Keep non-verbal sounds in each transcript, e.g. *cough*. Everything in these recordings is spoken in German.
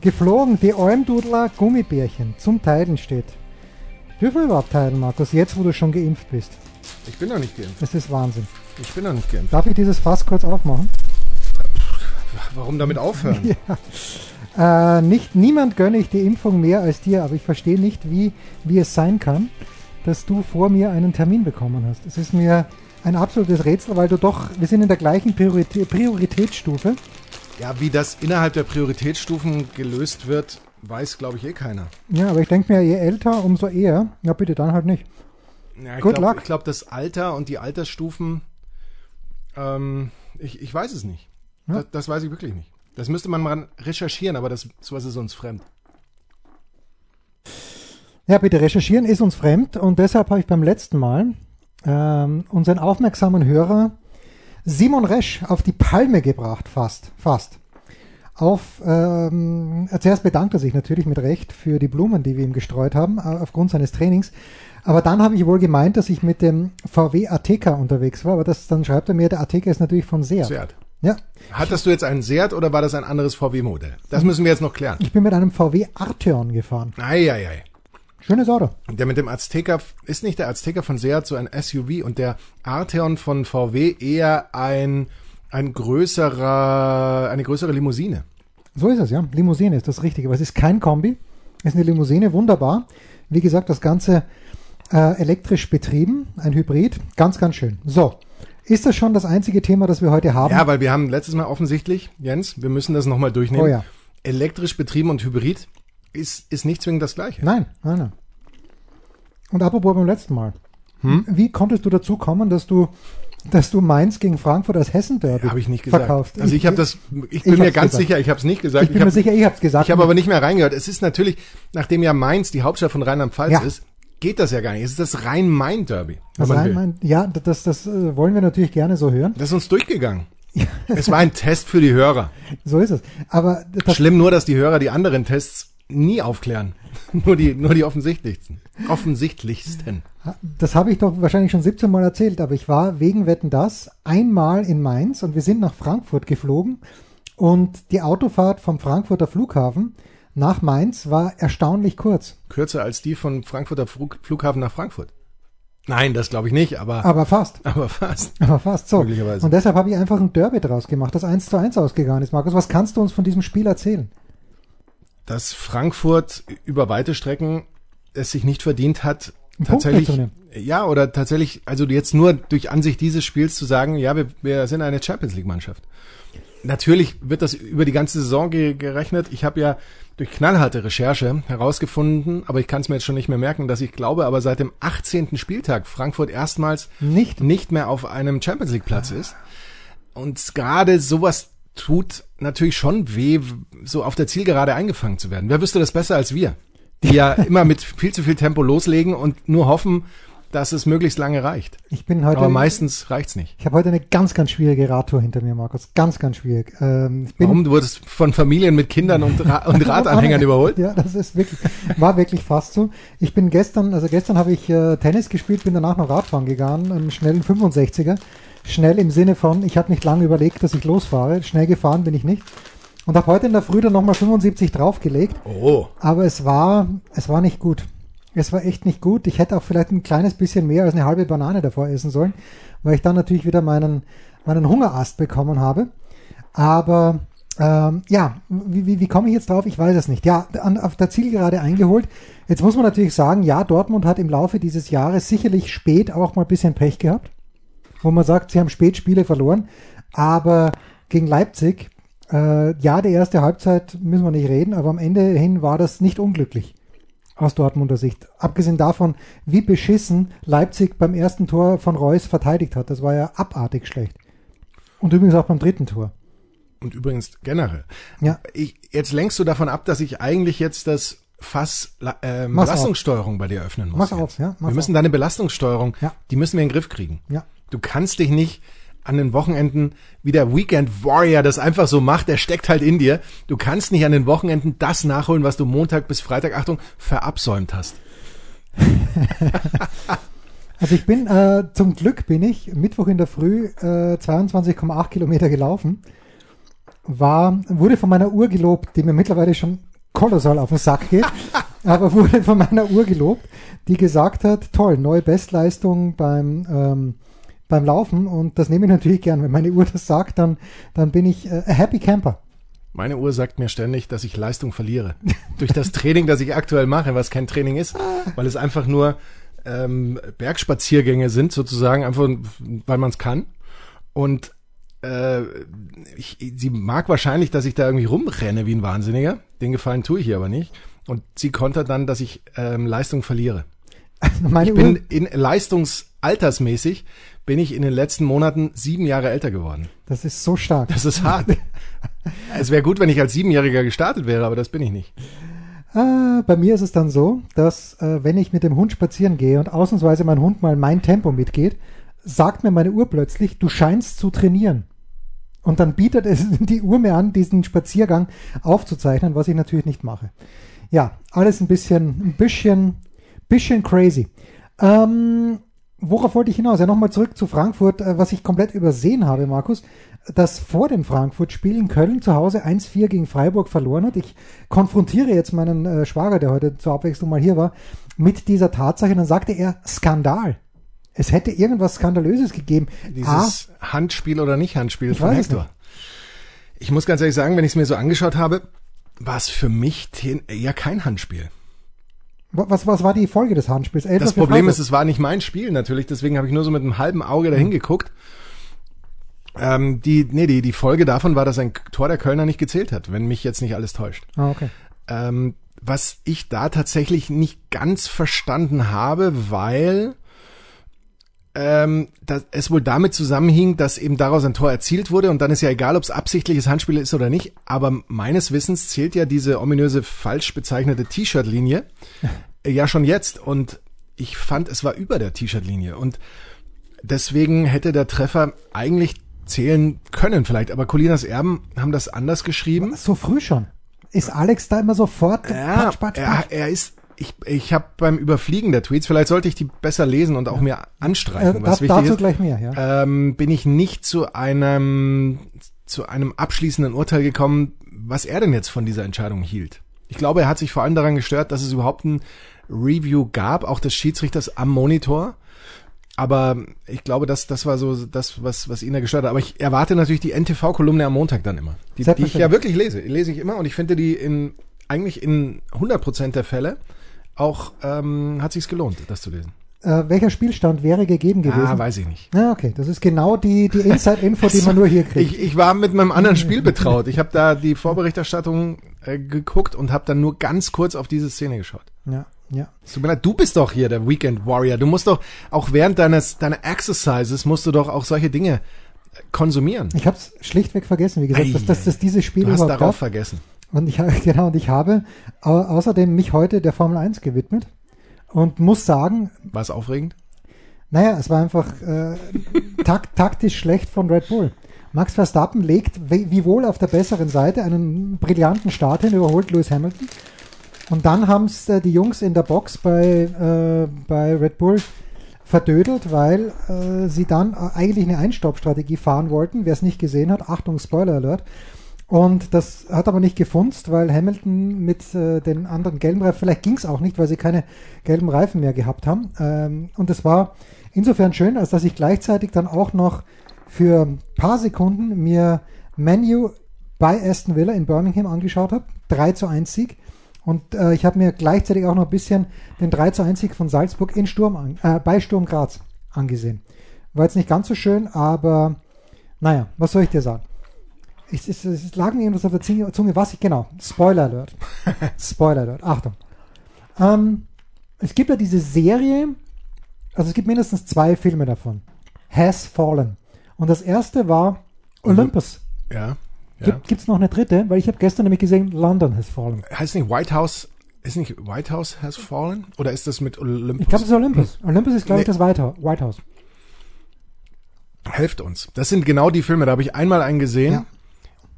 geflogen, die Almdudler Gummibärchen zum Teilen steht. Dürfen wir überhaupt teilen, Markus, jetzt wo du schon geimpft bist? Ich bin noch nicht geimpft. Das ist Wahnsinn. Ich bin noch nicht geimpft. Darf ich dieses Fass kurz aufmachen? Warum damit aufhören? *laughs* ja. äh, nicht, niemand gönne ich die Impfung mehr als dir, aber ich verstehe nicht, wie, wie es sein kann, dass du vor mir einen Termin bekommen hast. Es ist mir ein absolutes Rätsel, weil du doch, wir sind in der gleichen Priorität, Prioritätsstufe. Ja, wie das innerhalb der Prioritätsstufen gelöst wird, weiß, glaube ich, eh keiner. Ja, aber ich denke mir, je älter, umso eher. Ja, bitte, dann halt nicht. Ja, Good glaub, luck. Ich glaube, das Alter und die Altersstufen, ähm, ich, ich weiß es nicht. Ja. Das, das, weiß ich wirklich nicht. Das müsste man mal recherchieren, aber das sowas ist uns fremd. Ja, bitte, recherchieren ist uns fremd und deshalb habe ich beim letzten Mal ähm, unseren aufmerksamen Hörer Simon Resch auf die Palme gebracht, fast, fast. Auf, ähm, zuerst bedankt er sich natürlich mit Recht für die Blumen, die wir ihm gestreut haben, äh, aufgrund seines Trainings. Aber dann habe ich wohl gemeint, dass ich mit dem VW Ateca unterwegs war, aber das, dann schreibt er mir, der Ateca ist natürlich von Seat. Seat. Ja. Hattest du jetzt einen Seat oder war das ein anderes VW-Modell? Das müssen wir jetzt noch klären. Ich bin mit einem VW Arteon gefahren. Eieiei. Schönes Auto. Der mit dem Azteca, ist nicht der Azteca von Seat so ein SUV und der Arteon von VW eher ein, ein größerer, eine größere Limousine. So ist es, ja. Limousine ist das Richtige. Aber es ist kein Kombi. Es ist eine Limousine, wunderbar. Wie gesagt, das Ganze äh, elektrisch betrieben, ein Hybrid. Ganz, ganz schön. So. Ist das schon das einzige Thema, das wir heute haben? Ja, weil wir haben letztes Mal offensichtlich, Jens, wir müssen das nochmal durchnehmen. Oh ja. Elektrisch betrieben und Hybrid ist, ist nicht zwingend das Gleiche. Nein, nein, nein. Und apropos beim letzten Mal. Hm? Wie konntest du dazu kommen, dass du dass du Mainz gegen Frankfurt als Hessen-Derby ja, habe ich nicht gesagt. verkaufst. Also ich habe das, ich bin ich mir ganz gesagt. sicher, ich habe es nicht gesagt. Ich bin ich hab, mir sicher, ich habe es gesagt. Ich habe aber nicht mehr reingehört. Es ist natürlich, nachdem ja Mainz die Hauptstadt von Rheinland-Pfalz ja. ist, geht das ja gar nicht. Es ist das Rhein-Main-Derby. Das Rhein-Main, ja, das, das, das äh, wollen wir natürlich gerne so hören. Das ist uns durchgegangen. es war ein Test für die Hörer. So ist es. Aber schlimm nur, dass die Hörer die anderen Tests nie aufklären. *laughs* nur die, nur die offensichtlichsten. Offensichtlichsten. Das habe ich doch wahrscheinlich schon 17 Mal erzählt, aber ich war wegen Wetten das einmal in Mainz und wir sind nach Frankfurt geflogen und die Autofahrt vom Frankfurter Flughafen nach Mainz war erstaunlich kurz. Kürzer als die von Frankfurter Flughafen nach Frankfurt. Nein, das glaube ich nicht, aber. Aber fast. *laughs* Aber fast. Aber fast so. Und deshalb habe ich einfach ein Derby draus gemacht, das 1 zu 1 ausgegangen ist. Markus, was kannst du uns von diesem Spiel erzählen? Dass Frankfurt über weite Strecken es sich nicht verdient hat, tatsächlich, ja, oder tatsächlich, also jetzt nur durch Ansicht dieses Spiels zu sagen, ja, wir, wir sind eine Champions League Mannschaft. Natürlich wird das über die ganze Saison ge gerechnet. Ich habe ja durch knallharte Recherche herausgefunden, aber ich kann es mir jetzt schon nicht mehr merken, dass ich glaube, aber seit dem 18. Spieltag Frankfurt erstmals nicht, nicht mehr auf einem Champions League Platz ist. Und gerade sowas tut natürlich schon weh, so auf der Zielgerade eingefangen zu werden. Wer wüsste das besser als wir? Die ja *laughs* immer mit viel zu viel Tempo loslegen und nur hoffen, dass es möglichst lange reicht. Ich bin heute. Aber meistens reicht's nicht. Ich habe heute eine ganz, ganz schwierige Radtour hinter mir, Markus. Ganz, ganz schwierig. Ähm, Warum? Du wurdest von Familien mit Kindern und, Ra und *laughs* Radanhängern überholt? Ja, das ist wirklich, war wirklich fast so. Ich bin gestern, also gestern habe ich äh, Tennis gespielt, bin danach noch Radfahren gegangen, einen schnellen 65er. Schnell im Sinne von, ich habe nicht lange überlegt, dass ich losfahre. Schnell gefahren bin ich nicht. Und habe heute in der Früh dann nochmal 75 draufgelegt. Oh. Aber es war, es war nicht gut. Es war echt nicht gut. Ich hätte auch vielleicht ein kleines bisschen mehr als eine halbe Banane davor essen sollen, weil ich dann natürlich wieder meinen, meinen Hungerast bekommen habe. Aber ähm, ja, wie, wie, wie komme ich jetzt drauf? Ich weiß es nicht. Ja, an, auf der Zielgerade eingeholt. Jetzt muss man natürlich sagen, ja, Dortmund hat im Laufe dieses Jahres sicherlich spät auch mal ein bisschen Pech gehabt wo man sagt, sie haben spät Spiele verloren, aber gegen Leipzig, äh, ja, die erste Halbzeit müssen wir nicht reden, aber am Ende hin war das nicht unglücklich aus Dortmunder Sicht. Abgesehen davon, wie beschissen Leipzig beim ersten Tor von Reus verteidigt hat. Das war ja abartig schlecht. Und übrigens auch beim dritten Tor. und übrigens generell. Ja. Ich, jetzt lenkst du davon ab, dass ich eigentlich jetzt das Fass ähm, Belastungssteuerung bei dir öffnen muss. Mach auf, ja. wir müssen deine Belastungssteuerung, ja. die müssen wir in den Griff kriegen. Ja. Du kannst dich nicht an den Wochenenden wie der Weekend Warrior das einfach so macht, der steckt halt in dir. Du kannst nicht an den Wochenenden das nachholen, was du Montag bis Freitag, Achtung, verabsäumt hast. *laughs* also ich bin, äh, zum Glück bin ich Mittwoch in der Früh äh, 22,8 Kilometer gelaufen. War, wurde von meiner Uhr gelobt, die mir mittlerweile schon kolossal auf den Sack geht, *laughs* aber wurde von meiner Uhr gelobt, die gesagt hat, toll, neue Bestleistung beim ähm, beim Laufen und das nehme ich natürlich gern. Wenn meine Uhr das sagt, dann, dann bin ich äh, a happy camper. Meine Uhr sagt mir ständig, dass ich Leistung verliere. *laughs* Durch das Training, das ich aktuell mache, was kein Training ist, weil es einfach nur ähm, Bergspaziergänge sind, sozusagen, einfach weil man es kann. Und äh, ich, sie mag wahrscheinlich, dass ich da irgendwie rumrenne wie ein Wahnsinniger. Den Gefallen tue ich ihr aber nicht. Und sie kontert dann, dass ich ähm, Leistung verliere. Also ich bin in leistungsaltersmäßig bin ich in den letzten Monaten sieben Jahre älter geworden. Das ist so stark. Das ist hart. es wäre gut, wenn ich als Siebenjähriger gestartet wäre, aber das bin ich nicht. Äh, bei mir ist es dann so, dass äh, wenn ich mit dem Hund spazieren gehe und ausnahmsweise mein Hund mal mein Tempo mitgeht, sagt mir meine Uhr plötzlich, du scheinst zu trainieren. Und dann bietet es *laughs* die Uhr mir an, diesen Spaziergang aufzuzeichnen, was ich natürlich nicht mache. Ja, alles ein bisschen, ein bisschen, bisschen crazy. Ähm, worauf wollte ich hinaus? Ja, nochmal zurück zu Frankfurt, äh, was ich komplett übersehen habe, Markus, dass vor dem Frankfurt-Spiel in Köln zu Hause 1-4 gegen Freiburg verloren hat. Ich konfrontiere jetzt meinen äh, Schwager, der heute zur Abwechslung mal hier war, mit dieser Tatsache. Und dann sagte er, Skandal. Es hätte irgendwas Skandalöses gegeben. Dieses ah, Handspiel oder nicht Handspiel von Hector. Ich muss ganz ehrlich sagen, wenn ich es mir so angeschaut habe, war es für mich ja kein Handspiel. Was, was war die Folge des Handspiels? Elfer das Problem ist, es war nicht mein Spiel natürlich, deswegen habe ich nur so mit einem halben Auge dahin geguckt. Ähm, die, nee, die, die Folge davon war, dass ein Tor der Kölner nicht gezählt hat, wenn mich jetzt nicht alles täuscht. Ah, okay. Ähm, was ich da tatsächlich nicht ganz verstanden habe, weil ähm, dass es wohl damit zusammenhing, dass eben daraus ein Tor erzielt wurde und dann ist ja egal, ob es absichtliches Handspiel ist oder nicht, aber meines Wissens zählt ja diese ominöse falsch bezeichnete T-Shirt-Linie *laughs* ja schon jetzt und ich fand, es war über der T-Shirt-Linie und deswegen hätte der Treffer eigentlich zählen können vielleicht, aber Colinas Erben haben das anders geschrieben. So früh schon. Ist Alex da immer sofort? Ja, patsch, patsch, patsch. Er, er ist ich, ich habe beim Überfliegen der Tweets, vielleicht sollte ich die besser lesen und auch ja. mir anstreichen, äh, was wichtig dazu ist, gleich mehr, ja. ähm, bin ich nicht zu einem zu einem abschließenden Urteil gekommen, was er denn jetzt von dieser Entscheidung hielt. Ich glaube, er hat sich vor allem daran gestört, dass es überhaupt ein Review gab, auch des Schiedsrichters am Monitor. Aber ich glaube, das, das war so das, was, was ihn da gestört hat. Aber ich erwarte natürlich die NTV-Kolumne am Montag dann immer. Die, die ich ja wirklich lese. Lese ich immer und ich finde die in eigentlich in 100% der Fälle auch ähm, hat sich's gelohnt, das zu lesen. Äh, welcher Spielstand wäre gegeben gewesen? Ah, weiß ich nicht. Ja, okay. Das ist genau die, die Inside-Info, die *laughs* man nur hier kriegt. Ich, ich war mit meinem anderen *laughs* Spiel betraut. Ich habe da die Vorberichterstattung äh, geguckt und habe dann nur ganz kurz auf diese Szene geschaut. Ja, ja. tut mir leid, du bist doch hier der Weekend Warrior. Du musst doch auch während deines deiner Exercises musst du doch auch solche Dinge konsumieren. Ich habe es schlichtweg vergessen, wie gesagt, Ei, dass, dass, dass dieses Spiel du hast darauf gab. vergessen. Und ich, *laughs* genau, und ich habe außerdem mich heute der Formel 1 gewidmet und muss sagen. War es aufregend? Naja, es war einfach äh, tak taktisch schlecht von Red Bull. Max Verstappen legt wie wohl auf der besseren Seite einen brillanten Start hin, überholt Lewis Hamilton. Und dann haben es äh, die Jungs in der Box bei, äh, bei Red Bull verdödelt, weil äh, sie dann äh, eigentlich eine Einstoppstrategie fahren wollten. Wer es nicht gesehen hat, Achtung, Spoiler Alert. Und das hat aber nicht gefunzt, weil Hamilton mit äh, den anderen gelben Reifen, vielleicht ging es auch nicht, weil sie keine gelben Reifen mehr gehabt haben. Ähm, und es war insofern schön, als dass ich gleichzeitig dann auch noch für ein paar Sekunden mir Menu bei Aston Villa in Birmingham angeschaut habe. 3 zu 1 Sieg. Und äh, ich habe mir gleichzeitig auch noch ein bisschen den 3 zu 1 Sieg von Salzburg in Sturm an, äh, bei Sturm Graz angesehen. War jetzt nicht ganz so schön, aber naja, was soll ich dir sagen? Ich, es, es lag mir irgendwas auf der Zunge, was ich, genau, Spoiler Alert. *laughs* Spoiler Alert, Achtung. Ähm, es gibt ja diese Serie, also es gibt mindestens zwei Filme davon. Has Fallen. Und das erste war Olympus. Ja. Ja. Gibt es noch eine dritte? Weil ich habe gestern nämlich gesehen, London has fallen. Heißt nicht White House, ist nicht White House has fallen? Oder ist das mit Olympus? Ich glaube, es ist Olympus. Olympus ist, glaube nee. ich, das White House. Helft uns. Das sind genau die Filme, da habe ich einmal einen gesehen. Ja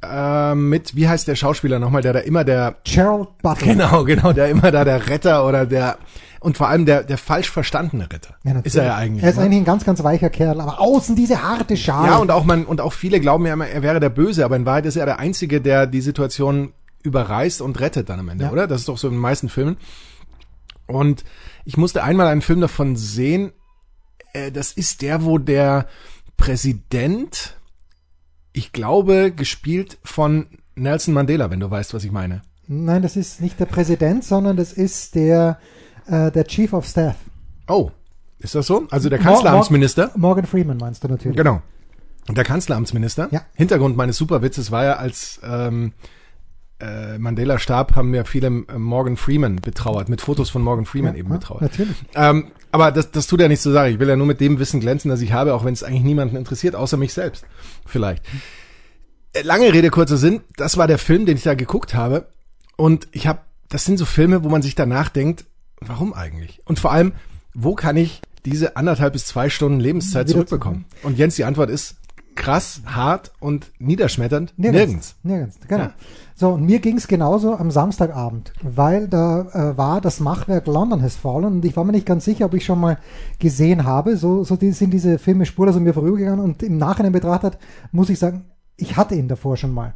äh, mit, wie heißt der Schauspieler nochmal, der da immer der... Gerald Butler. Genau, genau, der immer da der Retter oder der... Und vor allem der, der falsch verstandene Ritter. Ja, ist er ja eigentlich. Er ist ne? eigentlich ein ganz, ganz weicher Kerl, aber außen diese harte Schale. Ja, und auch man, und auch viele glauben ja immer, er wäre der Böse, aber in Wahrheit ist er der Einzige, der die Situation überreißt und rettet dann am Ende, ja. oder? Das ist doch so in den meisten Filmen. Und ich musste einmal einen Film davon sehen, äh, das ist der, wo der Präsident ich glaube, gespielt von Nelson Mandela, wenn du weißt, was ich meine. Nein, das ist nicht der Präsident, sondern das ist der, äh, der Chief of Staff. Oh, ist das so? Also der Kanzleramtsminister? Morgan Freeman meinst du natürlich. Genau. Der Kanzleramtsminister. Ja. Hintergrund meines Superwitzes war ja, als ähm, äh, Mandela starb, haben ja viele äh, Morgan Freeman betrauert, mit Fotos von Morgan Freeman ja, eben betrauert. Natürlich. Ähm, aber das, das tut ja nichts zur Sache. Ich will ja nur mit dem Wissen glänzen, das ich habe, auch wenn es eigentlich niemanden interessiert, außer mich selbst. Vielleicht. Äh, lange Rede, kurzer Sinn. Das war der Film, den ich da geguckt habe. Und ich habe, das sind so Filme, wo man sich danach denkt, warum eigentlich? Und vor allem, wo kann ich diese anderthalb bis zwei Stunden Lebenszeit zurückbekommen? Und Jens, die Antwort ist krass, hart und niederschmetternd. Nirgends. Nirgends, nirgends genau. Ja. So, und mir ging es genauso am Samstagabend, weil da äh, war das Machwerk London Has Fallen und ich war mir nicht ganz sicher, ob ich schon mal gesehen habe. So, so die, sind diese Filme spurlos an mir vorübergegangen und im Nachhinein betrachtet muss ich sagen, ich hatte ihn davor schon mal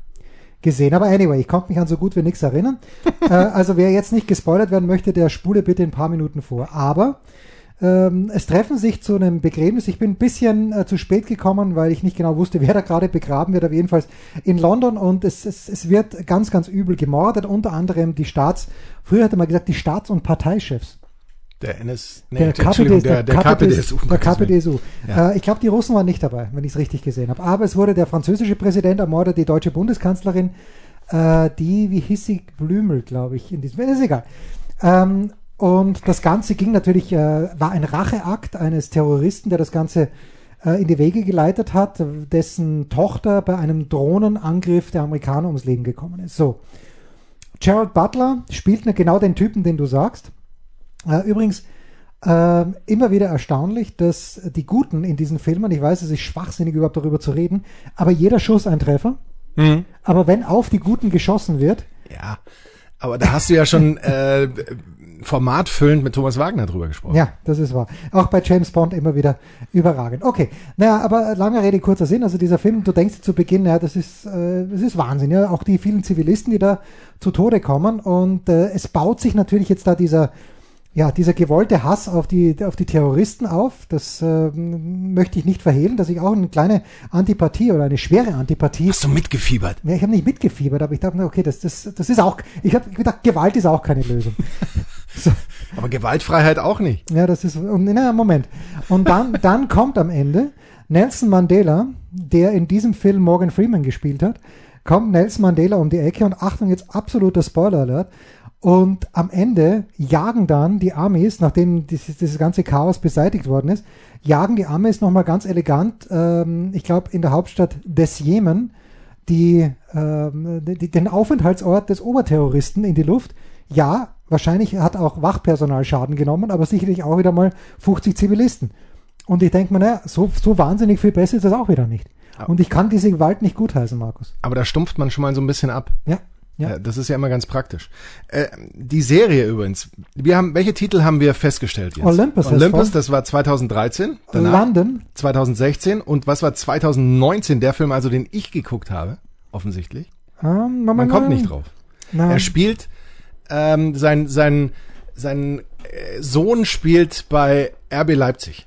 gesehen. Aber anyway, ich konnte mich an so gut wie nichts erinnern. *laughs* äh, also wer jetzt nicht gespoilert werden möchte, der spule bitte ein paar Minuten vor. Aber ähm, es treffen sich zu einem Begräbnis. Ich bin ein bisschen äh, zu spät gekommen, weil ich nicht genau wusste, *laughs* wer da gerade begraben wird, aber jedenfalls in London und es, es, es wird ganz, ganz übel gemordet, unter anderem die Staats, früher hatte man gesagt, die Staats- und Parteichefs. Der NS, nee, der, KPD, der, der, KPDSU. Der KPDSU. Ja. Äh, ich glaube, die Russen waren nicht dabei, wenn ich es richtig gesehen habe. Aber es wurde der französische Präsident ermordet, die deutsche Bundeskanzlerin, äh, die, wie hieß sie, Blümel, glaube ich, in diesem, ist egal. Ähm, und das Ganze ging natürlich, äh, war ein Racheakt eines Terroristen, der das Ganze äh, in die Wege geleitet hat, dessen Tochter bei einem Drohnenangriff der Amerikaner ums Leben gekommen ist. So. Gerald Butler spielt genau den Typen, den du sagst. Äh, übrigens, äh, immer wieder erstaunlich, dass die Guten in diesen Filmen, ich weiß, es ist schwachsinnig überhaupt darüber zu reden, aber jeder Schuss ein Treffer. Mhm. Aber wenn auf die Guten geschossen wird. Ja, aber da hast du ja schon *laughs* äh, formatfüllend mit Thomas Wagner drüber gesprochen. Ja, das ist wahr. Auch bei James Bond immer wieder überragend. Okay, naja, aber lange Rede, kurzer Sinn. Also dieser Film, du denkst zu Beginn, ja, das ist, äh, das ist Wahnsinn. Ja, auch die vielen Zivilisten, die da zu Tode kommen. Und äh, es baut sich natürlich jetzt da dieser ja, dieser gewollte Hass auf die, auf die Terroristen auf, das äh, möchte ich nicht verhehlen, dass ich auch eine kleine Antipathie oder eine schwere Antipathie. Hast du mitgefiebert? Ja, ich habe nicht mitgefiebert, aber ich dachte, okay, das, das, das ist auch, ich habe gedacht, Gewalt ist auch keine Lösung. *laughs* Aber Gewaltfreiheit auch nicht. Ja, das ist, na, Moment. Und dann, dann kommt am Ende Nelson Mandela, der in diesem Film Morgan Freeman gespielt hat, kommt Nelson Mandela um die Ecke und Achtung, jetzt absoluter Spoiler-Alert, und am Ende jagen dann die Amis, nachdem dieses, dieses ganze Chaos beseitigt worden ist, jagen die Amis nochmal ganz elegant, ähm, ich glaube in der Hauptstadt des Jemen, die, ähm, die, den Aufenthaltsort des Oberterroristen in die Luft. Ja, wahrscheinlich hat auch Wachpersonal Schaden genommen, aber sicherlich auch wieder mal 50 Zivilisten. Und ich denke mir, naja, so, so wahnsinnig viel besser ist das auch wieder nicht. Und ich kann diese Gewalt nicht gutheißen, Markus. Aber da stumpft man schon mal so ein bisschen ab. Ja. Ja. das ist ja immer ganz praktisch. Äh, die Serie übrigens. Wir haben, welche Titel haben wir festgestellt jetzt? Olympus. Olympus, das war 2013. Danach London. 2016. Und was war 2019? Der Film, also den ich geguckt habe, offensichtlich. Um, Man, Man kommt nicht drauf. Nein. Er spielt, ähm, sein, sein, sein äh, Sohn spielt bei RB Leipzig.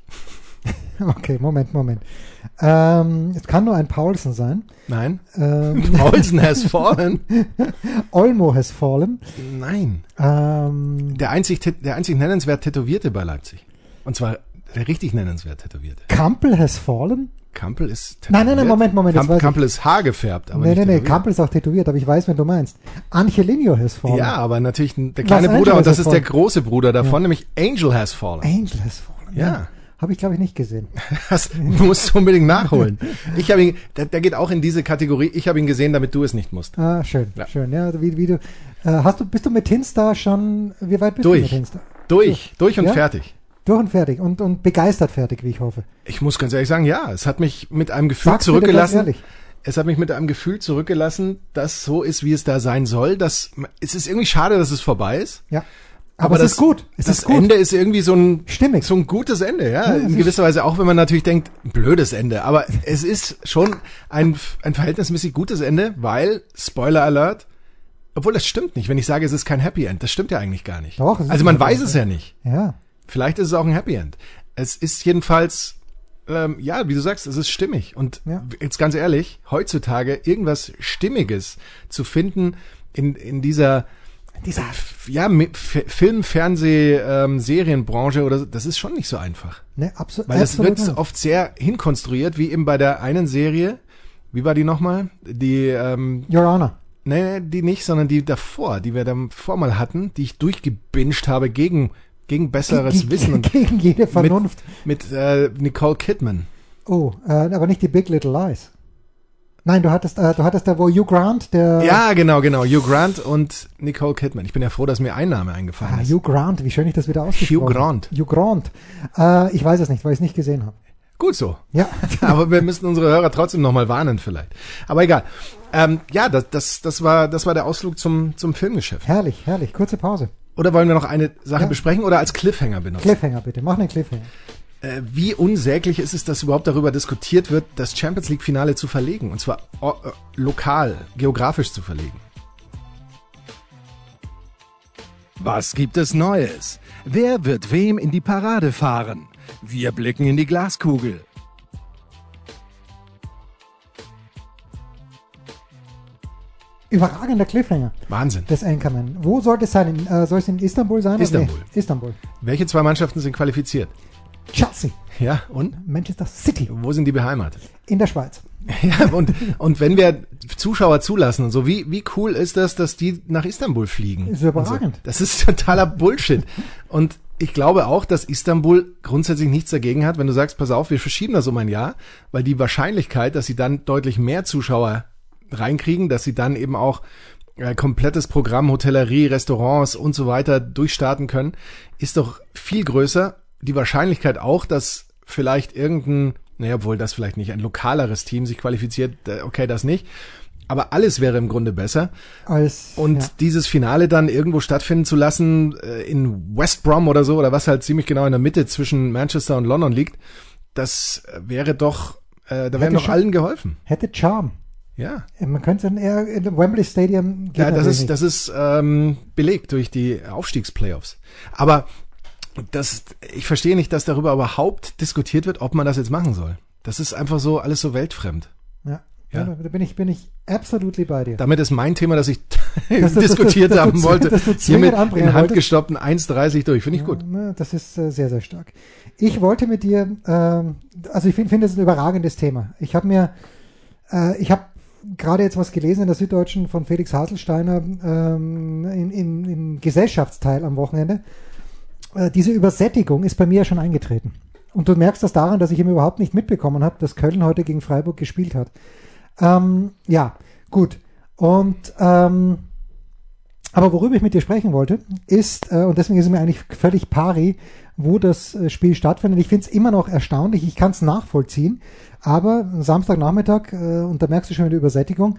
*laughs* Okay, Moment, Moment. Ähm, es kann nur ein Paulsen sein. Nein. Ähm, *laughs* Paulsen has fallen. *laughs* Olmo has fallen. Nein. Ähm, der, einzig, der einzig nennenswert Tätowierte bei Leipzig. Und zwar richtig nennenswert Tätowierte. Kampel has fallen. Kampel ist tätowiert. Nein, nein, nein, Moment, Moment. Kamp Kampel ist haargefärbt, aber Nein, nein, nein, Kampel ist auch tätowiert, aber ich weiß, wenn du meinst. Angelino has fallen. Ja, aber natürlich der kleine Was Bruder, und das ist der große Bruder davon, ja. nämlich Angel has fallen. Angel has fallen. Ja. ja. Habe ich, glaube ich, nicht gesehen. *laughs* Das musst du unbedingt nachholen. Ich habe ihn, der, der geht auch in diese Kategorie. Ich habe ihn gesehen, damit du es nicht musst. Ah, schön, ja. schön. Ja, wie, wie du, äh, hast du, bist du mit Hinstar schon, wie weit bist durch. du mit Hinstar? Durch, durch und ja? fertig. Durch und fertig und, und begeistert fertig, wie ich hoffe. Ich muss ganz ehrlich sagen, ja, es hat mich mit einem Gefühl Sag's zurückgelassen. Es hat mich mit einem Gefühl zurückgelassen, dass so ist, wie es da sein soll. Dass, es ist irgendwie schade, dass es vorbei ist. Ja. Aber, aber das, ist gut. Es das ist gut. Ende ist irgendwie so ein stimmig, so ein gutes Ende, ja, ja in gewisser Weise. Auch wenn man natürlich denkt, blödes Ende, aber *laughs* es ist schon ein ein verhältnismäßig gutes Ende, weil Spoiler Alert. Obwohl das stimmt nicht, wenn ich sage, es ist kein Happy End. Das stimmt ja eigentlich gar nicht. Doch. Also man weiß es ja nicht. Ja. Vielleicht ist es auch ein Happy End. Es ist jedenfalls ähm, ja, wie du sagst, es ist stimmig. Und ja. jetzt ganz ehrlich, heutzutage irgendwas Stimmiges zu finden in, in dieser dieser ja Film, Fernseh, ähm, Serienbranche oder das ist schon nicht so einfach. Ne, absolut. Weil das wird oft sehr hinkonstruiert, wie eben bei der einen Serie. Wie war die nochmal? Die ähm, Your Honor. Nee, die nicht, sondern die davor, die wir davor mal hatten, die ich durchgebinged habe gegen gegen besseres gegen, Wissen und *laughs* gegen jede Vernunft. Mit, mit äh, Nicole Kidman. Oh, äh, aber nicht die Big Little Lies. Nein, du hattest, äh, du hattest da, wo Hugh Grant, der. Ja, genau, genau. Hugh Grant und Nicole Kidman. Ich bin ja froh, dass mir ein Name eingefallen ah, ist. Hugh Grant, wie schön ich das wieder ausgesprochen Hugh Grant. Hugh Grant. Äh, ich weiß es nicht, weil ich es nicht gesehen habe. Gut so. Ja. *laughs* Aber wir müssen unsere Hörer trotzdem nochmal warnen vielleicht. Aber egal. Ähm, ja, das, das, das, war, das war der Ausflug zum, zum Filmgeschäft. Herrlich, herrlich. Kurze Pause. Oder wollen wir noch eine Sache ja. besprechen oder als Cliffhanger benutzen? Cliffhanger bitte, mach einen Cliffhanger. Äh, wie unsäglich ist es, dass überhaupt darüber diskutiert wird, das Champions League Finale zu verlegen und zwar äh, lokal, geografisch zu verlegen. Was gibt es Neues? Wer wird wem in die Parade fahren? Wir blicken in die Glaskugel. Überragender Cliffhanger. Wahnsinn. Das Anchorman. Wo sollte es sein? Äh, soll es in Istanbul sein? Istanbul. Nee, Istanbul. Welche zwei Mannschaften sind qualifiziert? Chelsea. Ja, und? Manchester City. Wo sind die beheimatet? In der Schweiz. *laughs* Ja, und, und wenn wir Zuschauer zulassen und so, wie, wie cool ist das, dass die nach Istanbul fliegen? Ist überragend. So. Das ist totaler Bullshit. Und ich glaube auch, dass Istanbul grundsätzlich nichts dagegen hat, wenn du sagst, pass auf, wir verschieben das um ein Jahr, weil die Wahrscheinlichkeit, dass sie dann deutlich mehr Zuschauer reinkriegen, dass sie dann eben auch äh, komplettes Programm, Hotellerie, Restaurants und so weiter durchstarten können, ist doch viel größer. Die Wahrscheinlichkeit auch, dass vielleicht irgendein, naja, obwohl das vielleicht nicht ein lokaleres Team sich qualifiziert, äh, okay, das nicht. Aber alles wäre im Grunde besser. Als, und ja. dieses Finale dann irgendwo stattfinden zu lassen, äh, in West Brom oder so, oder was halt ziemlich genau in der Mitte zwischen Manchester und London liegt, das wäre doch, äh, da wäre doch allen geholfen. Hätte Charme. Ja. Man könnte dann eher in Wembley Stadium Ja, das ist, das ist ähm, belegt durch die Aufstiegsplayoffs. Aber das, ich verstehe nicht, dass darüber überhaupt diskutiert wird, ob man das jetzt machen soll. Das ist einfach so alles so weltfremd. Ja. Ja. ja, da bin ich, bin ich absolut bei dir. Damit ist mein Thema, das ich *laughs* das, *laughs* diskutiert das, das, haben wollte, hiermit in handgestoppten 1,30 durch. Finde ich gut. Ja, das ist äh, sehr, sehr stark. Ich wollte mit dir, ähm, also ich finde, find, das ist ein überragendes Thema. Ich habe mir, äh, ich habe gerade jetzt was gelesen in der Süddeutschen von Felix Haselsteiner ähm, in, in, im Gesellschaftsteil am Wochenende. Äh, diese Übersättigung ist bei mir ja schon eingetreten. Und du merkst das daran, dass ich eben überhaupt nicht mitbekommen habe, dass Köln heute gegen Freiburg gespielt hat. Ähm, ja, gut. Und ähm, aber worüber ich mit dir sprechen wollte, ist, äh, und deswegen ist es mir eigentlich völlig pari, wo das äh, Spiel stattfindet. Ich finde es immer noch erstaunlich, ich kann es nachvollziehen, aber Samstagnachmittag, äh, und da merkst du schon wieder Übersättigung,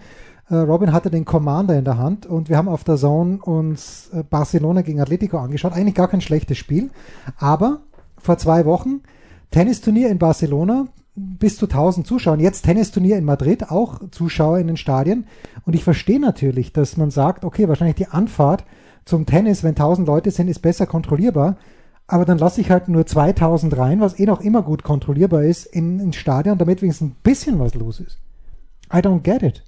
äh, Robin hatte den Commander in der Hand und wir haben auf der Zone uns äh, Barcelona gegen Atletico angeschaut. Eigentlich gar kein schlechtes Spiel, aber vor zwei Wochen Tennisturnier in Barcelona, bis zu 1000 Zuschauern. Jetzt Tennisturnier in Madrid, auch Zuschauer in den Stadien. Und ich verstehe natürlich, dass man sagt, okay, wahrscheinlich die Anfahrt zum Tennis, wenn 1000 Leute sind, ist besser kontrollierbar aber dann lasse ich halt nur 2000 rein, was eh noch immer gut kontrollierbar ist, in, ins Stadion, damit wenigstens ein bisschen was los ist. I don't get it.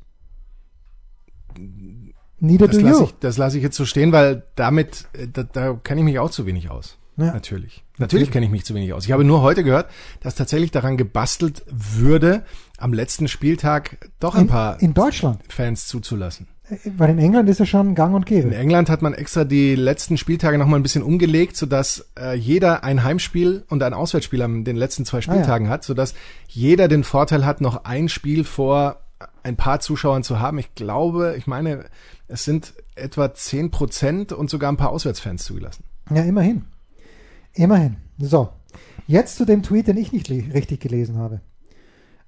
Neither das lasse ich, das lasse ich jetzt so stehen, weil damit, äh, da, da kenne ich mich auch zu wenig aus. Ja. Natürlich. Natürlich kenne ich mich zu wenig aus. Ich habe nur heute gehört, dass tatsächlich daran gebastelt würde, am letzten Spieltag doch ein in, paar in Deutschland Fans zuzulassen. Weil in England ist es schon gang und gäbe. In England hat man extra die letzten Spieltage nochmal ein bisschen umgelegt, sodass äh, jeder ein Heimspiel und ein Auswärtsspiel an den letzten zwei Spieltagen ah, ja. hat, sodass jeder den Vorteil hat, noch ein Spiel vor ein paar Zuschauern zu haben. Ich glaube, ich meine, es sind etwa zehn Prozent und sogar ein paar Auswärtsfans zugelassen. Ja, immerhin. Immerhin. So. Jetzt zu dem Tweet, den ich nicht richtig gelesen habe.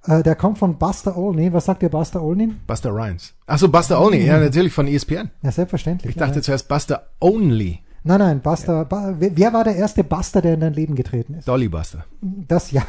Äh, der kommt von Buster Olney. Was sagt der Buster Olney? Buster Rhymes. Achso, Buster Olney. Ja, natürlich von ESPN. Ja, selbstverständlich. Ich dachte ja. zuerst Buster Only. Nein, nein, Buster. Ja. Wer war der erste Buster, der in dein Leben getreten ist? Dolly Buster. Das ja. *laughs*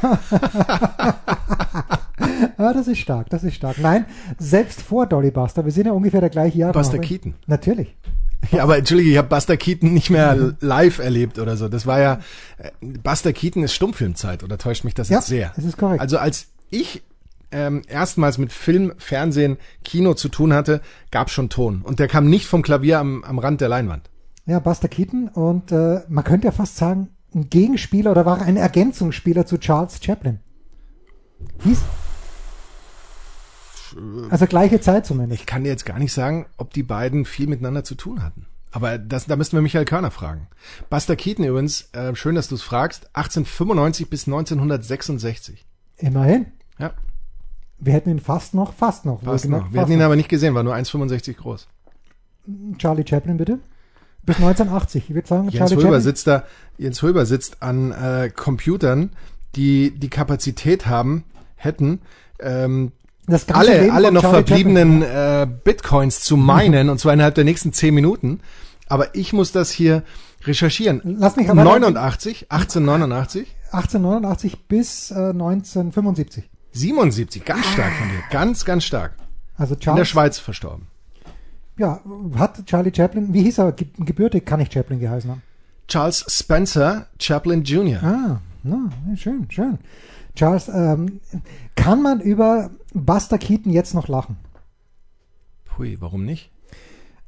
ah, das ist stark, das ist stark. Nein, selbst vor Dolly Buster. Wir sind ja ungefähr der gleiche Jahr. Buster Keaton. Natürlich. *laughs* Ja, aber entschuldige, ich habe Buster Keaton nicht mehr live erlebt oder so. Das war ja äh, Buster Keaton ist Stummfilmzeit oder täuscht mich das ja, jetzt sehr? Das ist korrekt. Also als ich ähm, erstmals mit Film, Fernsehen, Kino zu tun hatte, gab schon Ton und der kam nicht vom Klavier am, am Rand der Leinwand. Ja, Buster Keaton und äh, man könnte ja fast sagen, ein Gegenspieler oder war ein Ergänzungsspieler zu Charles Chaplin. Hieß also gleiche Zeit zumindest. Ich kann dir jetzt gar nicht sagen, ob die beiden viel miteinander zu tun hatten. Aber das, da müssten wir Michael Körner fragen. Buster Keaton übrigens, äh, schön, dass du es fragst, 1895 bis 1966. Immerhin. Ja. Wir hätten ihn fast noch, fast noch. Fast noch. Wir fast hätten ihn noch. aber nicht gesehen, war nur 1,65 groß. Charlie Chaplin, bitte. Bis 1980. Ich würde sagen, Jens Charlie Hulber Chaplin. sitzt da, Jens Hulber sitzt an äh, Computern, die die Kapazität haben, hätten, ähm, alle, alle noch Charlie verbliebenen äh, Bitcoins zu *laughs* meinen, und zwar innerhalb der nächsten zehn Minuten. Aber ich muss das hier recherchieren. Lass mich aber 89, 1889. 1889 bis äh, 1975. 77, ganz stark von dir. Ganz, ganz stark. Also Charles, In der Schweiz verstorben. Ja, hat Charlie Chaplin, wie hieß er, gebürtig kann ich Chaplin geheißen haben? Charles Spencer Chaplin Jr. Ah, na, schön, schön. Charles, ähm, kann man über Buster Keaton jetzt noch lachen? Hui, warum nicht?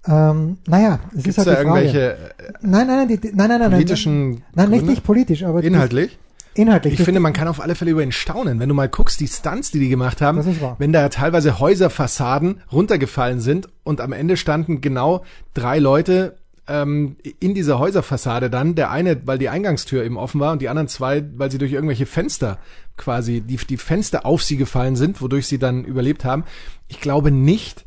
Ähm, naja, es Gibt's ist halt da die Frage. irgendwelche nein, nein, nein, die, nein, nein, nein, politischen nein, nein, nicht, nicht politisch, aber inhaltlich. Inhaltlich. Ich finde, man kann auf alle Fälle über ihn staunen. Wenn du mal guckst, die Stunts, die die gemacht haben, Das ist wahr. wenn da teilweise Häuserfassaden runtergefallen sind und am Ende standen genau drei Leute ähm, in dieser Häuserfassade dann. Der eine, weil die Eingangstür eben offen war und die anderen zwei, weil sie durch irgendwelche Fenster quasi, die, die Fenster auf sie gefallen sind, wodurch sie dann überlebt haben. Ich glaube nicht,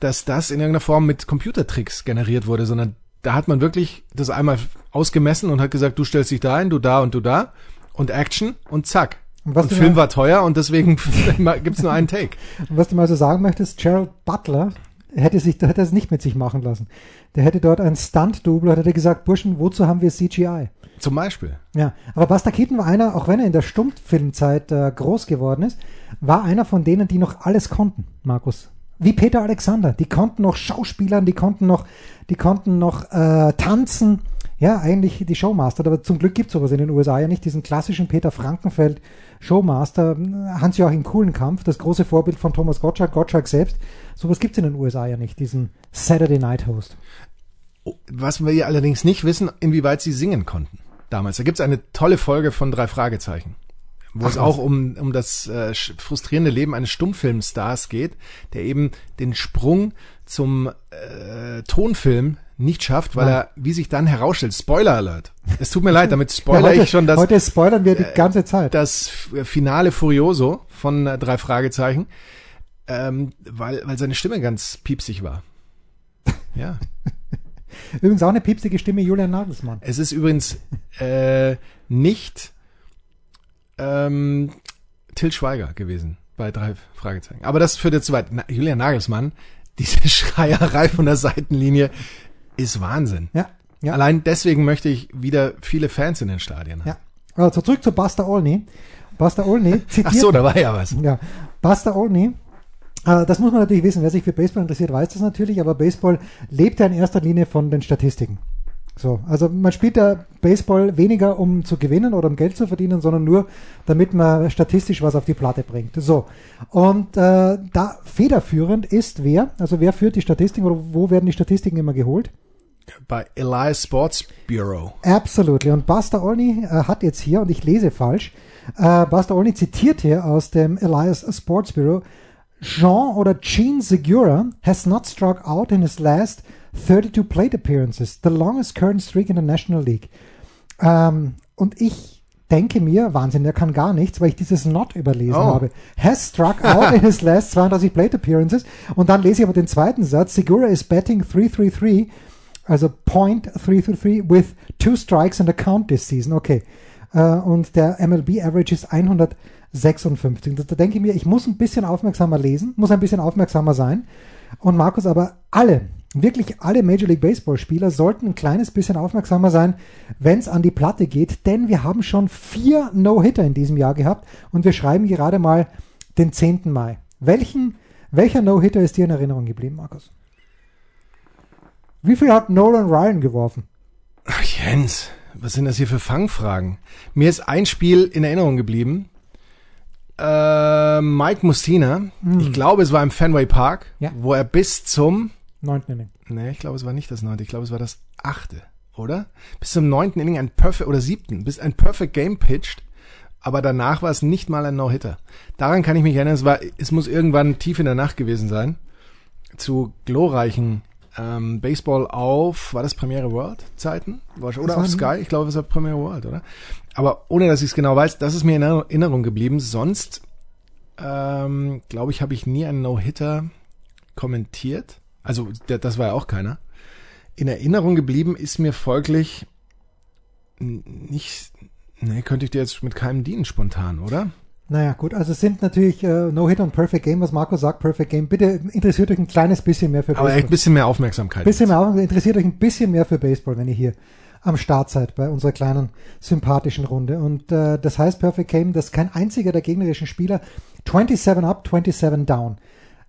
dass das in irgendeiner Form mit Computertricks generiert wurde, sondern da hat man wirklich das einmal ausgemessen und hat gesagt, du stellst dich da ein, du da und du da und Action und zack. Und, und Film war teuer und deswegen *laughs* gibt's nur einen Take. Und was du mal so sagen möchtest, Gerald Butler hätte sich, hätte es nicht mit sich machen lassen. Der hätte dort einen Stunt-Double, hätte gesagt, Burschen, wozu haben wir CGI? Zum Beispiel. Ja, aber Buster Keaton war einer, auch wenn er in der Stummfilmzeit äh, groß geworden ist, war einer von denen, die noch alles konnten, Markus. Wie Peter Alexander. Die konnten noch Schauspielern, die konnten noch, die konnten noch äh, tanzen ja, eigentlich die Showmaster. Aber zum Glück gibt es sowas in den USA ja nicht. Diesen klassischen Peter Frankenfeld Showmaster, Hans-Joachim Kuhlenkampf, das große Vorbild von Thomas Gottschalk, Gottschalk selbst. Sowas gibt es in den USA ja nicht, diesen Saturday Night Host. Oh, was wir allerdings nicht wissen, inwieweit sie singen konnten damals. Da gibt es eine tolle Folge von drei Fragezeichen wo es auch um, um das äh, frustrierende Leben eines Stummfilmstars geht, der eben den Sprung zum äh, Tonfilm nicht schafft, weil Nein. er, wie sich dann herausstellt, Spoiler Alert. Es tut mir leid, damit spoiler ja, heute, ich schon das. Heute spoilern wir die äh, ganze Zeit. Das Finale Furioso von äh, drei Fragezeichen, ähm, weil, weil seine Stimme ganz piepsig war. *laughs* Ja. übrigens auch eine piepsige Stimme Julian Nagelsmann. Es ist übrigens äh, nicht ähm, Till Schweiger gewesen bei drei Fragezeichen. Aber das führt jetzt zu weit. Na, Julian Nagelsmann, diese *laughs* Schreierei von der Seitenlinie ist Wahnsinn. Ja, ja. Allein deswegen möchte ich wieder viele Fans in den Stadien haben. Ja. Also zurück zu Buster Olney. Buster Olney zitiert. *laughs* Ach so, da war ja was. Ja. Buster Olney äh, das muss man natürlich wissen. Wer sich für Baseball interessiert, weiß das natürlich, aber Baseball lebt ja in erster Linie von den Statistiken. So, also man spielt ja Baseball weniger, um zu gewinnen oder um Geld zu verdienen, sondern nur, damit man statistisch was auf die Platte bringt. So, und äh, da federführend ist wer, also wer führt die Statistiken oder wo werden die Statistiken immer geholt? Bei Elias Sports Bureau. Absolutely. Und Buster Olney äh, hat jetzt hier, und ich lese falsch, äh, Buster Olney zitiert hier aus dem Elias Sports Bureau, Jean oder Gene Segura has not struck out in his last 32 plate appearances, the longest current streak in the National League. Ähm, und ich denke mir, Wahnsinn, der kann gar nichts, weil ich dieses Not überlesen oh. habe. Has struck out in his last *laughs* 32 plate appearances. Und dann lese ich aber den zweiten Satz. Segura is batting 333, also point 333 with two strikes and a count this season. Okay. Äh, und der MLB Average ist 156. Da denke ich mir, ich muss ein bisschen aufmerksamer lesen, muss ein bisschen aufmerksamer sein. Und Markus, aber alle, wirklich alle Major League Baseball Spieler sollten ein kleines bisschen aufmerksamer sein, wenn es an die Platte geht, denn wir haben schon vier No-Hitter in diesem Jahr gehabt und wir schreiben gerade mal den 10. Mai. Welchen, welcher No-Hitter ist dir in Erinnerung geblieben, Markus? Wie viel hat Nolan Ryan geworfen? Ach, Jens, was sind das hier für Fangfragen? Mir ist ein Spiel in Erinnerung geblieben. Äh, Mike Mustina, hm. ich glaube, es war im Fenway Park, ja. wo er bis zum Neunten Inning. Nee, ich glaube, es war nicht das neunte. Ich glaube, es war das achte, oder? Bis zum neunten Inning ein Perfect, oder siebten, bis ein Perfect Game pitched. Aber danach war es nicht mal ein No-Hitter. Daran kann ich mich erinnern. Es war, es muss irgendwann tief in der Nacht gewesen sein. Zu glorreichen ähm, Baseball auf, war das Premiere World Zeiten? Oder auf Sky? Ich glaube, es war Premiere World, oder? Aber ohne, dass ich es genau weiß, das ist mir in Erinnerung geblieben. Sonst, ähm, glaube ich, habe ich nie einen No-Hitter kommentiert. Also der, das war ja auch keiner. In Erinnerung geblieben ist mir folglich nicht, ne, könnte ich dir jetzt mit keinem dienen spontan, oder? Naja, gut, also es sind natürlich äh, No-Hit und Perfect Game, was Marco sagt, Perfect Game. Bitte interessiert euch ein kleines bisschen mehr für Baseball. Aber echt ein bisschen mehr Aufmerksamkeit. Bisschen mehr Aufmerksamkeit. Interessiert euch ein bisschen mehr für Baseball, wenn ihr hier am Start seid bei unserer kleinen sympathischen Runde. Und äh, das heißt Perfect Game, dass kein einziger der gegnerischen Spieler 27 up, 27 down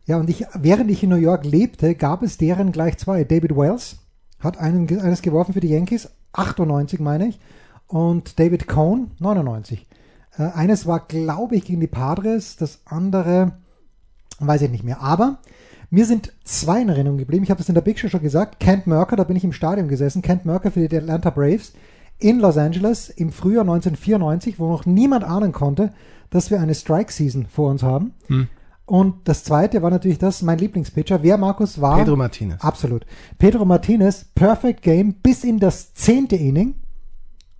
ja, und ich, während ich in New York lebte, gab es deren gleich zwei. David Wells hat einen, eines geworfen für die Yankees, 98 meine ich, und David Cohn, 99. Äh, eines war, glaube ich, gegen die Padres, das andere weiß ich nicht mehr. Aber mir sind zwei in Erinnerung geblieben. Ich habe es in der Big Show schon gesagt. Kent Merker, da bin ich im Stadion gesessen. Kent Merker für die Atlanta Braves in Los Angeles im Frühjahr 1994, wo noch niemand ahnen konnte, dass wir eine Strike Season vor uns haben. Hm. Und das zweite war natürlich das, mein Lieblingspitcher. Wer, Markus, war? Pedro Martinez. Absolut. Pedro Martinez, Perfect Game bis in das zehnte Inning.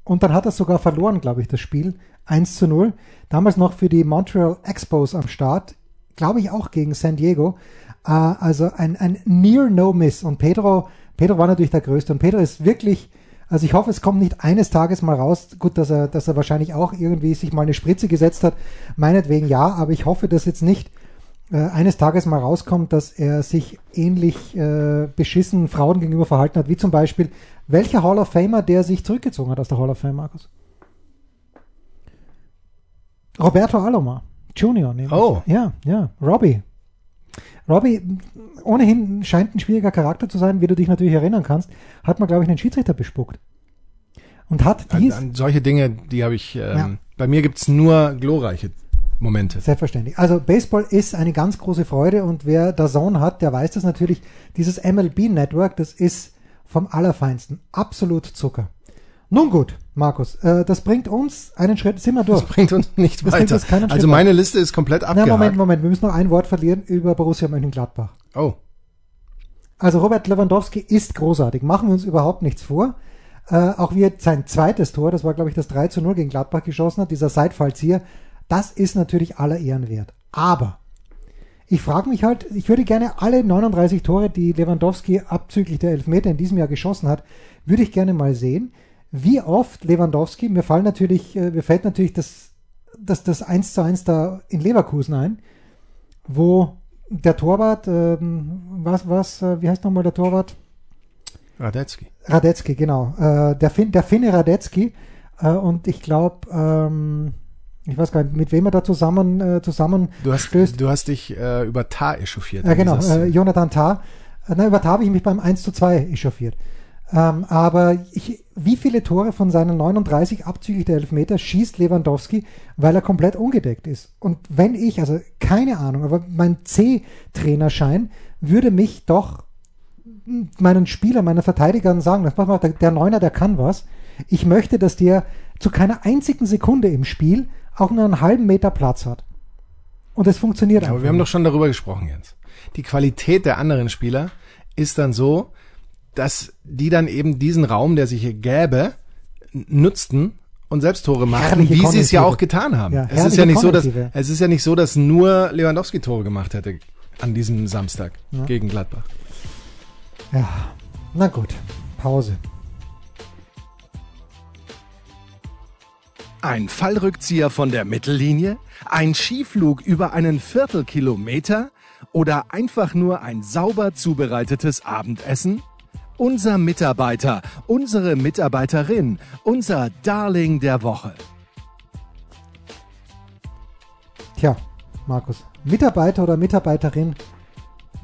Und dann hat er sogar verloren, glaube ich, das Spiel. 1 zu 0. Damals noch für die Montreal Expos am Start. Glaube ich auch gegen San Diego. Äh, also ein, ein Near No Miss. Und Pedro, Pedro war natürlich der Größte. Und Pedro ist wirklich, also ich hoffe, es kommt nicht eines Tages mal raus. Gut, dass er, dass er wahrscheinlich auch irgendwie sich mal eine Spritze gesetzt hat. Meinetwegen ja, aber ich hoffe, dass jetzt nicht äh, eines Tages mal rauskommt, dass er sich ähnlich äh, beschissen Frauen gegenüber verhalten hat, wie zum Beispiel welcher Hall of Famer, der sich zurückgezogen hat aus der Hall of Fame, Markus? Roberto Alomar Junior. Nämlich. Oh. Ja, ja, Robbie. Robbie, ohnehin scheint ein schwieriger Charakter zu sein, wie du dich natürlich erinnern kannst, hat man, glaube ich, einen Schiedsrichter bespuckt. Und hat dies... An, an solche Dinge, die habe ich... Ähm, ja. Bei mir gibt's nur glorreiche Momente. Selbstverständlich. Also Baseball ist eine ganz große Freude und wer da Zone hat, der weiß das natürlich. Dieses MLB Network, das ist vom Allerfeinsten. Absolut Zucker. Nun gut, Markus, äh, das bringt uns einen Schritt, sind wir durch. Das bringt uns nicht das weiter. Uns also meine weiter. Liste ist komplett abgehakt. Na, Moment, Moment, wir müssen noch ein Wort verlieren über Borussia Mönchengladbach. Oh. Also Robert Lewandowski ist großartig, machen wir uns überhaupt nichts vor. Äh, auch wie er sein zweites Tor, das war glaube ich das 3 zu 0 gegen Gladbach geschossen hat, dieser Seitfallzieher, das ist natürlich aller Ehren wert. Aber ich frage mich halt, ich würde gerne alle 39 Tore, die Lewandowski abzüglich der Elfmeter in diesem Jahr geschossen hat, würde ich gerne mal sehen, wie oft Lewandowski, mir fallen natürlich, äh, mir fällt natürlich das, das, das 1 zu 1 da in Leverkusen ein, wo der Torwart, ähm, was, was, äh, wie heißt nochmal der Torwart? Radetzky. Radetzky, genau. Äh, der, fin der Finne Radetzky. Äh, und ich glaube, ähm, ich weiß gar nicht, mit wem er da zusammen äh, zusammen du hast, stößt. Du hast dich äh, über Tar echauffiert. Ja, genau, äh, Jonathan Tar. Äh, na, über Tar habe ich mich beim 1 zu 2 echauffiert. Ähm, aber ich, wie viele Tore von seinen 39 abzüglich der Elfmeter schießt Lewandowski, weil er komplett ungedeckt ist? Und wenn ich, also keine Ahnung, aber mein C-Trainerschein würde mich doch meinen Spielern, meinen Verteidigern sagen, das macht mal, der, der Neuner, der kann was. Ich möchte, dass der zu keiner einzigen Sekunde im Spiel auch nur einen halben Meter Platz hat. Und es funktioniert Aber wir haben doch schon darüber gesprochen, Jens. Die Qualität der anderen Spieler ist dann so, dass die dann eben diesen Raum, der sich hier gäbe, nutzten und selbst Tore machen, wie sie es ja auch getan haben. Ja, es ist ja nicht so, dass es ist ja nicht so, dass nur Lewandowski Tore gemacht hätte an diesem Samstag gegen Gladbach. Ja, na gut. Pause. Ein Fallrückzieher von der Mittellinie? Ein Skiflug über einen Viertelkilometer? Oder einfach nur ein sauber zubereitetes Abendessen? Unser Mitarbeiter, unsere Mitarbeiterin, unser Darling der Woche. Tja, Markus, Mitarbeiter oder Mitarbeiterin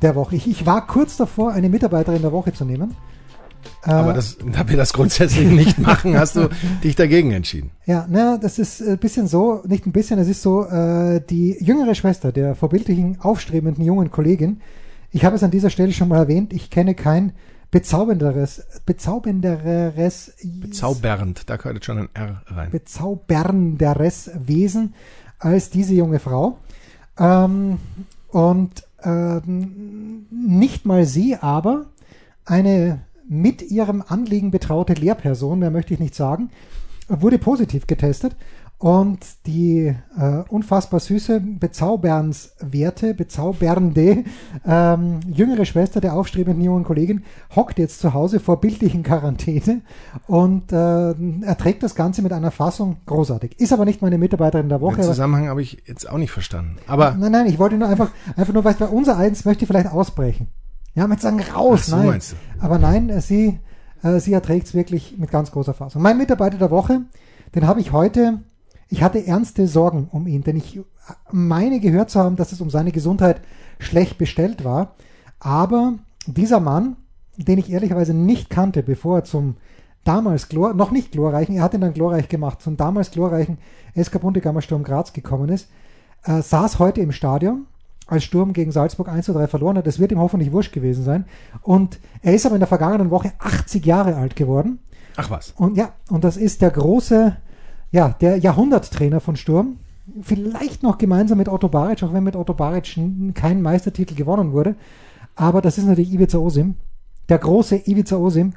der Woche. Ich, ich war kurz davor, eine Mitarbeiterin der Woche zu nehmen. Aber das, *laughs* da wir das grundsätzlich nicht machen, hast du *laughs* dich dagegen entschieden. Ja, na, das ist ein bisschen so, nicht ein bisschen, es ist so, äh, die jüngere Schwester der vorbildlichen, aufstrebenden jungen Kollegin, ich habe es an dieser Stelle schon mal erwähnt, ich kenne kein bezaubernderes, bezaubernderes, Zaubernd, da gehört jetzt schon ein R rein. bezaubernderes Wesen als diese junge Frau. Ähm, und ähm, nicht mal sie, aber eine mit ihrem Anliegen betraute Lehrperson, mehr möchte ich nicht sagen, wurde positiv getestet. Und die äh, unfassbar süße, bezaubernswerte, bezaubernde ähm, jüngere Schwester der aufstrebenden jungen Kollegin hockt jetzt zu Hause vor bildlichen Quarantäne und äh, erträgt das Ganze mit einer Fassung großartig. Ist aber nicht meine Mitarbeiterin der Woche. Den Zusammenhang habe ich jetzt auch nicht verstanden. Aber Nein, nein, ich wollte nur einfach, einfach nur, du, unser eins möchte vielleicht ausbrechen. Ja, mit sagen raus, so, nein. meinst du? Aber nein, äh, sie, äh, sie erträgt es wirklich mit ganz großer Fassung. Mein Mitarbeiter der Woche, den habe ich heute, ich hatte ernste Sorgen um ihn, denn ich meine gehört zu haben, dass es um seine Gesundheit schlecht bestellt war. Aber dieser Mann, den ich ehrlicherweise nicht kannte, bevor er zum damals glor noch nicht glorreichen, er hat ihn dann glorreich gemacht, zum damals glorreichen SK Bundegammer Sturm Graz gekommen ist, äh, saß heute im Stadion, als Sturm gegen Salzburg 1 zu 3 verloren hat. Das wird ihm hoffentlich wurscht gewesen sein. Und er ist aber in der vergangenen Woche 80 Jahre alt geworden. ach was. Und ja, und das ist der große, ja, der Jahrhunderttrainer von Sturm. Vielleicht noch gemeinsam mit Otto Baric, auch wenn mit Otto Baric kein Meistertitel gewonnen wurde. Aber das ist natürlich Ivica Osim. Der große Ivica Osim.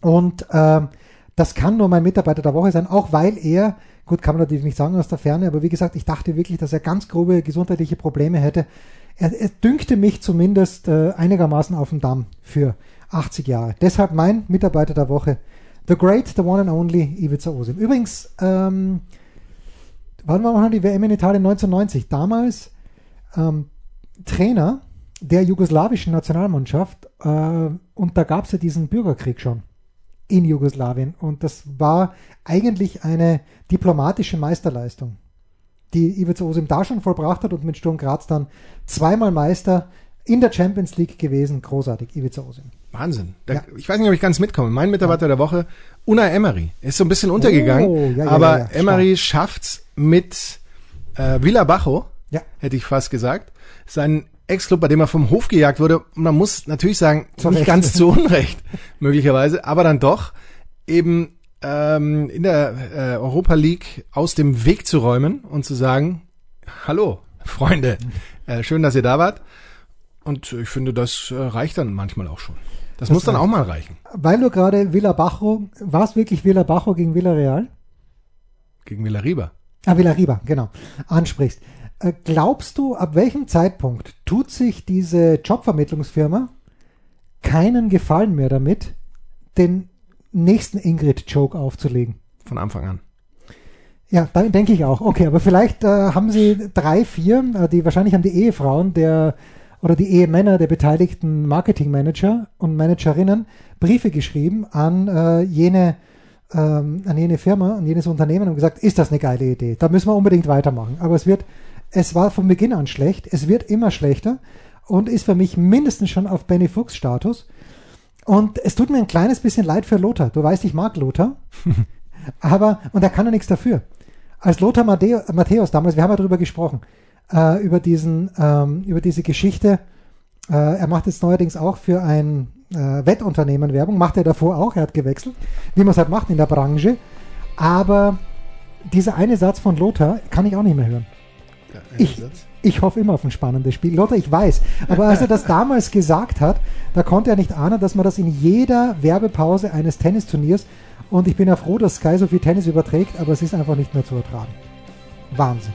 Und ähm, das kann nur mein Mitarbeiter der Woche sein, auch weil er, gut, kann man natürlich nicht sagen aus der Ferne, aber wie gesagt, ich dachte wirklich, dass er ganz grobe gesundheitliche Probleme hätte. Er, er dünkte mich zumindest äh, einigermaßen auf dem Damm für 80 Jahre. Deshalb mein Mitarbeiter der Woche, The Great, The One and Only Ivica Osim. Übrigens, ähm, wann war noch die WM in Italien 1990? Damals ähm, Trainer der jugoslawischen Nationalmannschaft äh, und da gab es ja diesen Bürgerkrieg schon in Jugoslawien und das war eigentlich eine diplomatische Meisterleistung, die Ivica Osim da schon vollbracht hat und mit Sturm Graz dann zweimal Meister in der Champions League gewesen. Großartig, Ivica Osim. Wahnsinn. Da, Ja. Ich weiß nicht, ob ich ganz mitkomme. Mein Mitarbeiter der Woche, Una Emery. Er ist so ein bisschen untergegangen, Oh, ja, ja, aber ja, ja, Emery schafft's mit äh, Villa Bajo, Ja. hätte ich fast gesagt. Sein Ex-Club, bei dem er vom Hof gejagt wurde. Und man muss natürlich sagen, Zu nicht Recht. ganz zu *laughs* Unrecht, möglicherweise, aber dann doch eben ähm, in der äh, Europa League aus dem Weg zu räumen und zu sagen, hallo, Freunde, äh, schön, dass ihr da wart. Und ich finde, das äh, reicht dann manchmal auch schon. Das, muss dann reicht. auch mal reichen. Weil du gerade Villa Bajo, war es wirklich Villa Bajo gegen Villarreal? Gegen Villarriba. Ah, Villariba, genau, ansprichst. Äh, glaubst du, ab welchem Zeitpunkt tut sich diese Jobvermittlungsfirma keinen Gefallen mehr damit, den nächsten Ingrid-Joke aufzulegen? Von Anfang an. Ja, denke ich auch. Okay, aber vielleicht äh, haben sie drei, vier, äh, die wahrscheinlich haben die Ehefrauen der oder die Ehemänner der beteiligten Marketingmanager und Managerinnen Briefe geschrieben an äh, jene ähm, an jene Firma, an jenes Unternehmen und gesagt, ist das eine geile Idee? Da müssen wir unbedingt weitermachen. Aber es wird, es war von Beginn an schlecht, es wird immer schlechter und ist für mich mindestens schon auf Benny Fuchs Status. Und es tut mir ein kleines bisschen leid für Lothar. Du weißt, ich mag Lothar. *laughs* aber, und er kann ja nichts dafür. Als Lothar Matthäus damals, wir haben ja darüber gesprochen, äh, über diesen, ähm, über diese Geschichte, äh, er macht jetzt neuerdings auch für ein äh, Wettunternehmen Werbung, macht er davor auch, er hat gewechselt, wie man es halt macht in der Branche. Aber dieser eine Satz von Lothar kann ich auch nicht mehr hören. Der Ich- Satz. Ich hoffe immer auf ein spannendes Spiel. Lothar, ich weiß. Aber als er das *laughs* damals gesagt hat, da konnte er nicht ahnen, dass man das in jeder Werbepause eines Tennisturniers und ich bin ja froh, dass Sky so viel Tennis überträgt, aber es ist einfach nicht mehr zu ertragen. Wahnsinn.